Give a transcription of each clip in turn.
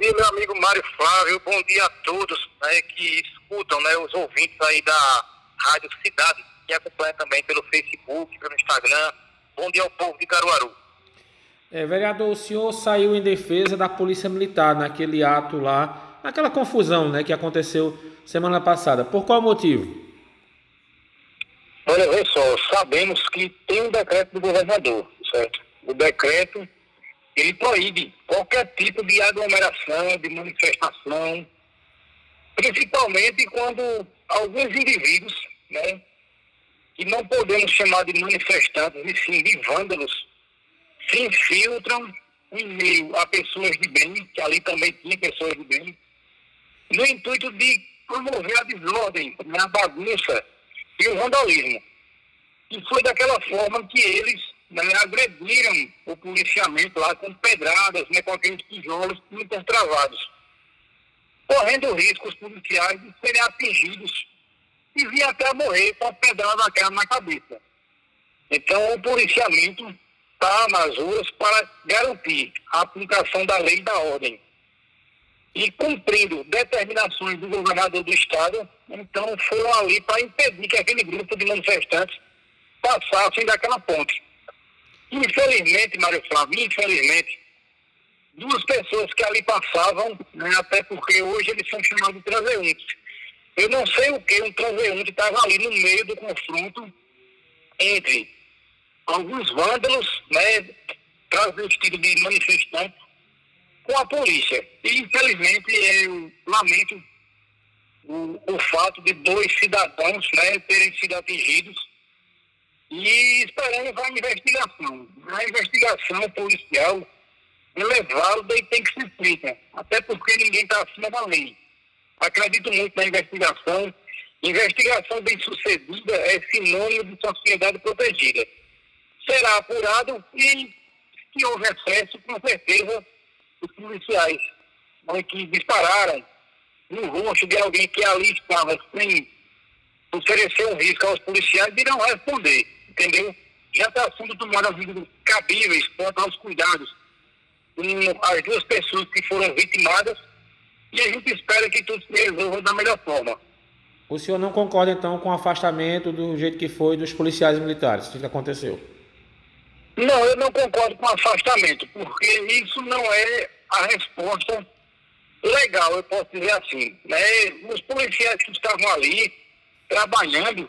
dia, meu amigo Mário Flávio. Bom dia a todos né, que escutam, né, os ouvintes aí da Rádio Cidade, que acompanham também pelo Facebook, pelo Instagram. Bom dia ao povo de Caruaru. É, vereador, o senhor saiu em defesa da Polícia Militar naquele ato lá, naquela confusão né, que aconteceu semana passada. Por qual motivo? Olha, vê só, sabemos que tem um decreto do governador, certo? O decreto, ele proíbe qualquer tipo de aglomeração, de manifestação, principalmente quando alguns indivíduos, né, que não podemos chamar de manifestantes, e sim de vândalos, se infiltram em meio a pessoas de bem, que ali também tinha pessoas de bem, no intuito de promover a desordem, né, a bagunça e o vandalismo. E foi daquela forma que eles né, agrediram o policiamento lá com pedradas, né, com aqueles tijolos intertravados, correndo riscos policiais de serem atingidos e vir até morrer com a pedrada daquela na cabeça. Então, o policiamento está nas ruas para garantir a aplicação da lei e da ordem. E cumprindo determinações do governador do Estado, então foram ali para impedir que aquele grupo de manifestantes passassem daquela ponte. Infelizmente, Mário Flávio, infelizmente, duas pessoas que ali passavam, né, até porque hoje eles são chamados de transeuntes. Eu não sei o que um transeunte estava ali no meio do confronto entre alguns vândalos, né, transvestidos de manifestantes, com a polícia. E, infelizmente, eu lamento o, o fato de dois cidadãos né, terem sido atingidos e esperamos a investigação. A investigação policial é levá-lo e tem que ser feita, até porque ninguém está acima da lei. Acredito muito na investigação. Investigação bem sucedida é sinônimo de sociedade protegida. Será apurado e, se houver excesso, com certeza, os policiais que dispararam no rosto de alguém que ali estava sem oferecer um risco aos policiais irão responder, entendeu? Já está sendo tomado medidas cabíveis quanto aos cuidados com as duas pessoas que foram vitimadas e a gente espera que tudo se resolva da melhor forma. O senhor não concorda então com o afastamento do jeito que foi dos policiais militares? O que aconteceu? Não, eu não concordo com o afastamento, porque isso não é a resposta legal, eu posso dizer assim. Né? Os policiais que estavam ali trabalhando,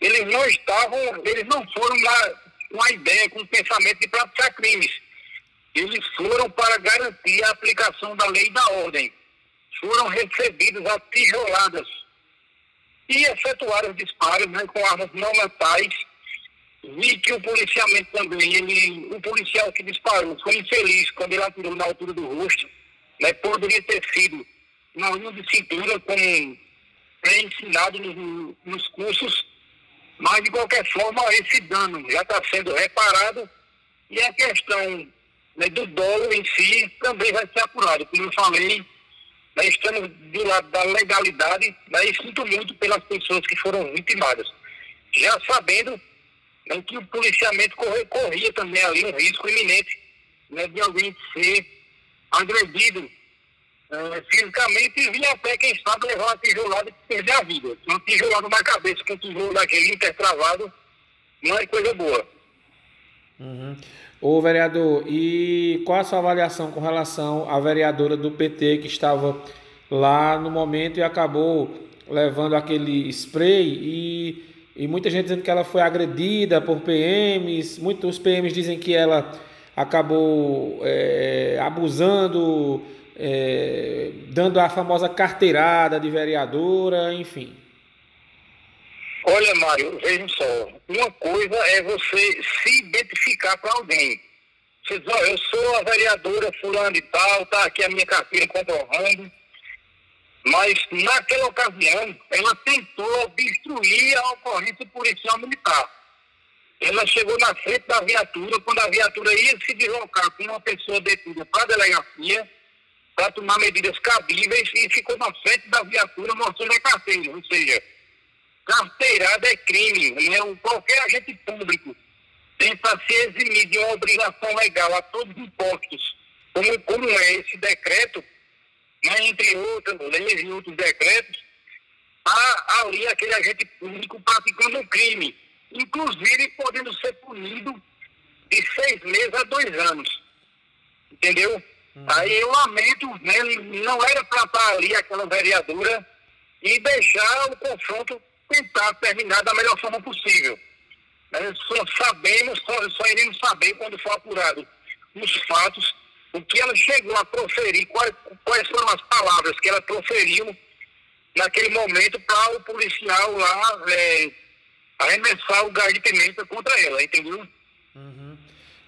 eles não estavam, eles não foram lá com a ideia, com o pensamento de praticar crimes. Eles foram para garantir a aplicação da lei e da ordem. Foram recebidos a tijoladas e efetuaram disparos né, com armas não letais. Vi que o policiamento também, ele, o policial que disparou foi infeliz quando ele atirou na altura do rosto né, poderia ter sido uma linha de cintura, como é ensinado nos, nos cursos, mas de qualquer forma esse dano já está sendo reparado e a questão né, do dolo em si também vai ser apurado. Como eu falei, né, estamos do lado da legalidade né, e sinto muito pelas pessoas que foram vitimadas. Já sabendo né, que o policiamento corria, corria também ali um risco iminente né, de alguém ser agredido é, fisicamente e vinha até, quem sabe, levar uma tijolada e perder a vida. Uma tijolada na cabeça com um tijolo daquele intertravado não é coisa boa. Uhum. Ô vereador, e qual a sua avaliação com relação à vereadora do PT que estava lá no momento e acabou levando aquele spray e, e muita gente dizendo que ela foi agredida por PMs, muitos PMs dizem que ela acabou é, abusando, é, dando a famosa carteirada de vereadora, enfim. Olha, Mário, veja só. Uma coisa é você se identificar com alguém. Você diz, eu sou a vereadora fulano e tal, tá aqui a minha carteira comprovando. Mas naquela ocasião, ela tentou obstruir a ocorrência policial militar. Ela chegou na frente da viatura, quando a viatura ia se deslocar com uma pessoa detida para a delegacia, para tomar medidas cabíveis, e ficou na frente da viatura mostrando a carteira. Ou seja, carteirada é crime. Né? Qualquer agente público para se eximir de uma obrigação legal a todos os impostos, como, como é esse decreto, né, entre outras leis e outros decretos, há ali aquele agente público praticando um crime, inclusive podendo ser punido de seis meses a dois anos. Entendeu? Uhum. Aí eu lamento, né, não era para estar ali aquela vereadora e deixar o confronto tentar terminar da melhor forma possível. Nós só sabemos, só, só iremos saber quando for apurado os fatos, o que ela chegou a proferir, quais, quais foram as palavras que ela proferiu naquele momento para o policial lá é, arremessar o gás de pimenta contra ela, entendeu? Uhum.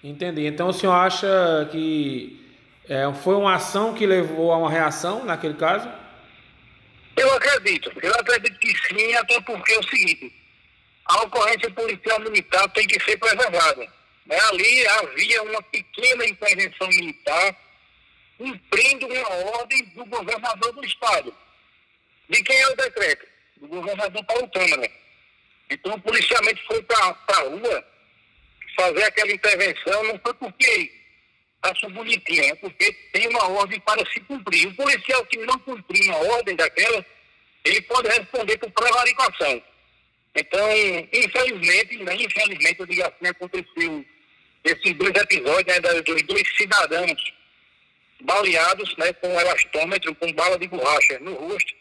Entendi. Então o senhor acha que é, foi uma ação que levou a uma reação naquele caso? Eu acredito. Eu acredito que sim, até porque é o seguinte, a ocorrência policial militar tem que ser preservada. Né? Ali havia uma pequena intervenção militar cumprindo uma ordem do governador do estado. De quem é o decreto? Do governador Paulo Câmara. Então o policiamento foi para a rua fazer aquela intervenção, não foi porque achou bonitinho, é porque tem uma ordem para se cumprir. O policial que não cumprir uma ordem daquela, ele pode responder por prevaricação. Então, infelizmente, né, infelizmente, eu digo assim, aconteceu esses dois episódios né, dos dois cidadãos baleados né, com elastômetro, com bala de borracha no rosto.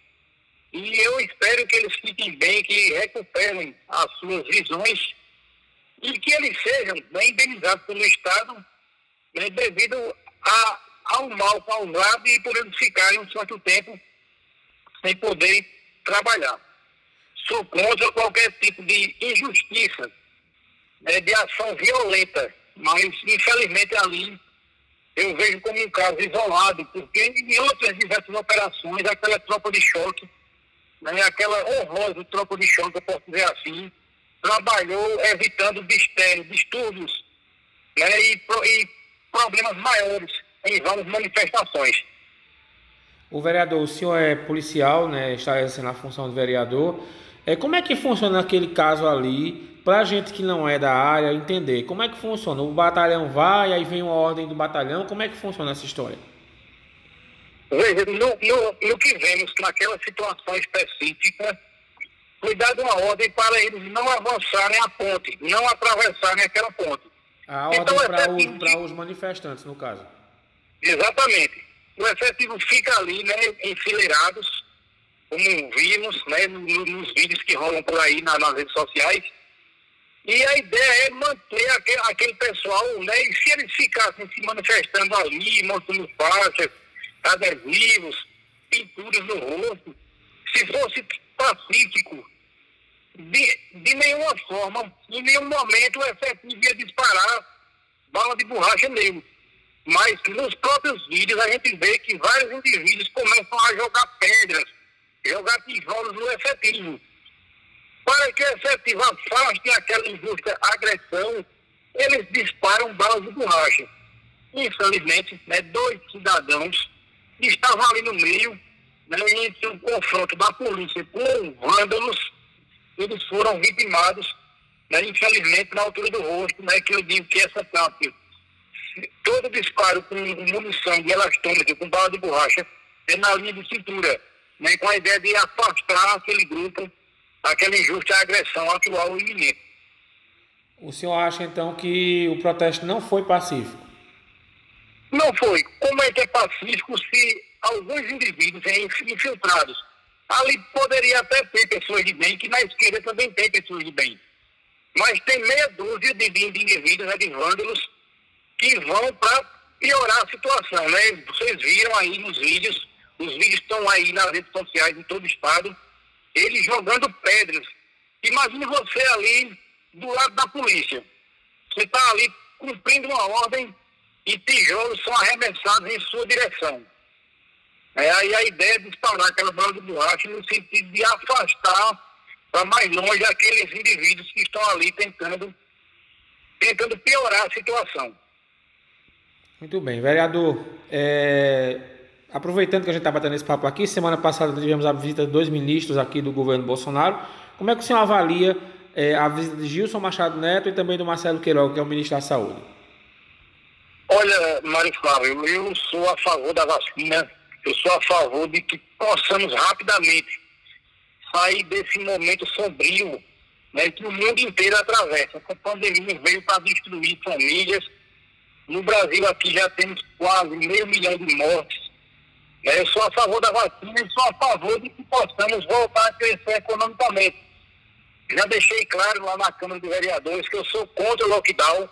E eu espero que eles fiquem bem, que recuperem as suas visões e que eles sejam bem indenizados pelo Estado né, devido a, ao mal causado e por eles ficarem um certo tempo sem poder trabalhar. Sou contra qualquer tipo de injustiça, né, de ação violenta, mas infelizmente ali eu vejo como um caso isolado, porque em outras diversas operações, aquela tropa de choque, né, aquela horrorosa tropa de choque, eu posso dizer assim, trabalhou evitando distúrbios né, e, e problemas maiores em várias manifestações. O vereador, o senhor é policial, né, está exercendo a função de vereador. É, como é que funciona aquele caso ali, para a gente que não é da área entender? Como é que funciona? O batalhão vai, aí vem uma ordem do batalhão, como é que funciona essa história? Veja, no, no, no que vemos naquela situação específica, foi dada uma ordem para eles não avançarem a ponte, não atravessarem aquela ponte. A ordem então, para os, os manifestantes, no caso. Exatamente. O efetivo fica ali, né, enfileirados, como vimos, né, nos vídeos que rolam por aí nas, nas redes sociais. E a ideia é manter aquele, aquele pessoal, né, e se eles ficassem se manifestando ali, mostrando faixas, adesivos, pinturas no rosto, se fosse pacífico, de, de nenhuma forma, em nenhum momento o efetivo ia disparar bala de borracha nele. Mas nos próprios vídeos a gente vê que vários indivíduos começam a jogar pedras, jogar tijolos no efetivo. Para que o efetivo afaste aquela injusta agressão, eles disparam balas de borracha. Infelizmente, né, dois cidadãos estavam ali no meio, né, entre o confronto da polícia com vândalos, eles foram vitimados, né, infelizmente, na altura do rosto, né, que eu digo que essa parte, todo disparo com munição de elastômetro, com bala de borracha, é na linha de cintura, né, com a ideia de afastar aquele grupo, aquela injusta agressão atual e iminente. O senhor acha, então, que o protesto não foi pacífico? Não foi. Como é que é pacífico se alguns indivíduos infiltrados Ali poderia até ter pessoas de bem, que na esquerda também tem pessoas de bem. Mas tem meia dúzia de, de indivíduos, né, de vândalos, que vão para piorar a situação. Né? Vocês viram aí nos vídeos, os vídeos estão aí nas redes sociais em todo o estado, eles jogando pedras. Imagine você ali do lado da polícia. Você está ali cumprindo uma ordem e tijolos são arremessados em sua direção. É, aí a ideia é disparar aquela bola de borracha no sentido de afastar para mais longe aqueles indivíduos que estão ali tentando, tentando piorar a situação. Muito bem, vereador. É, aproveitando que a gente está batendo esse papo aqui, semana passada tivemos a visita de dois ministros aqui do governo Bolsonaro. Como é que o senhor avalia é, a visita de Gilson Machado Neto e também do Marcelo Queiroga, que é o ministro da Saúde? Olha, Mário Flávio, eu sou a favor da vacina Eu sou a favor de que possamos rapidamente sair desse momento sombrio né, que o mundo inteiro atravessa. Essa pandemia veio para destruir famílias. No Brasil aqui já temos quase meio milhão de mortes. Né? Eu sou a favor da vacina e sou a favor de que possamos voltar a crescer economicamente. Já deixei claro lá na Câmara de Vereadores que eu sou contra o lockdown.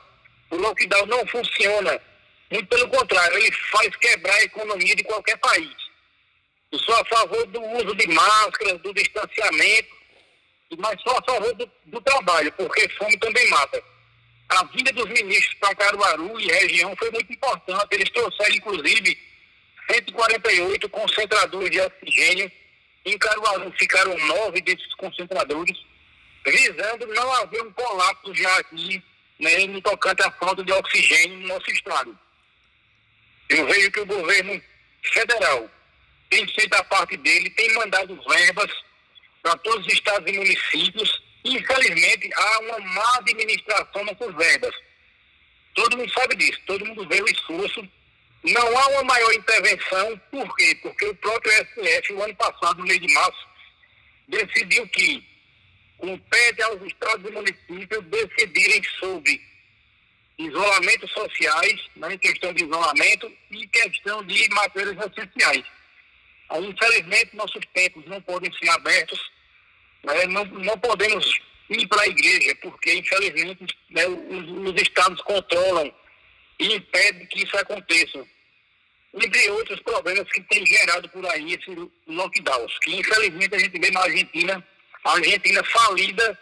O lockdown não funciona. Muito pelo contrário, ele faz quebrar a economia de qualquer país. Eu sou a favor do uso de máscaras, do distanciamento, mas sou a favor do, do trabalho, porque fome também mata. A vinda dos ministros para Caruaru e região foi muito importante. Eles trouxeram, inclusive, 148 concentradores de oxigênio. Em Caruaru ficaram nove desses concentradores, visando não haver um colapso já aqui, né, no tocante à falta de oxigênio no nosso estado. Eu vejo que o governo federal tem feito a parte dele, tem mandado verbas para todos os estados e municípios. Infelizmente, há uma má administração nessas verbas. Todo mundo sabe disso, todo mundo vê o esforço. Não há uma maior intervenção, por quê? Porque o próprio STF, o ano passado, no mês de março, decidiu que compete aos estados e municípios decidirem sobre isolamentos sociais, né, em questão de isolamento e questão de matérias essenciais. Aí, infelizmente, nossos tempos não podem ser abertos, né, não, não podemos ir para a igreja, porque, infelizmente, né, os, os estados controlam e impedem que isso aconteça. Entre outros problemas que tem gerado por aí esses lockdowns, que infelizmente a gente vê na Argentina, a Argentina falida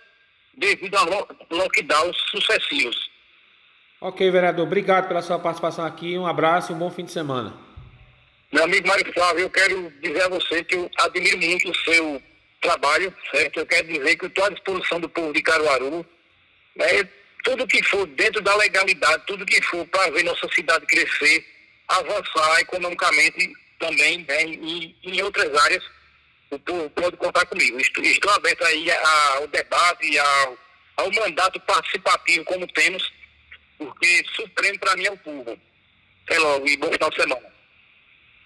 devido a lockdowns sucessivos. Ok, vereador, obrigado pela sua participação aqui. Um abraço e um bom fim de semana. Meu amigo Mário Flávio, eu quero dizer a você que eu admiro muito o seu trabalho, certo? Eu quero dizer que eu estou à disposição do povo de Caruaru. Né? Tudo que for dentro da legalidade, tudo que for para ver nossa cidade crescer, avançar economicamente também, né? e em outras áreas, o povo pode contar comigo. Estou, estou aberto aí ao debate, ao, ao mandato participativo como temos, porque supremo para mim é o povo. Até logo e bom final de semana.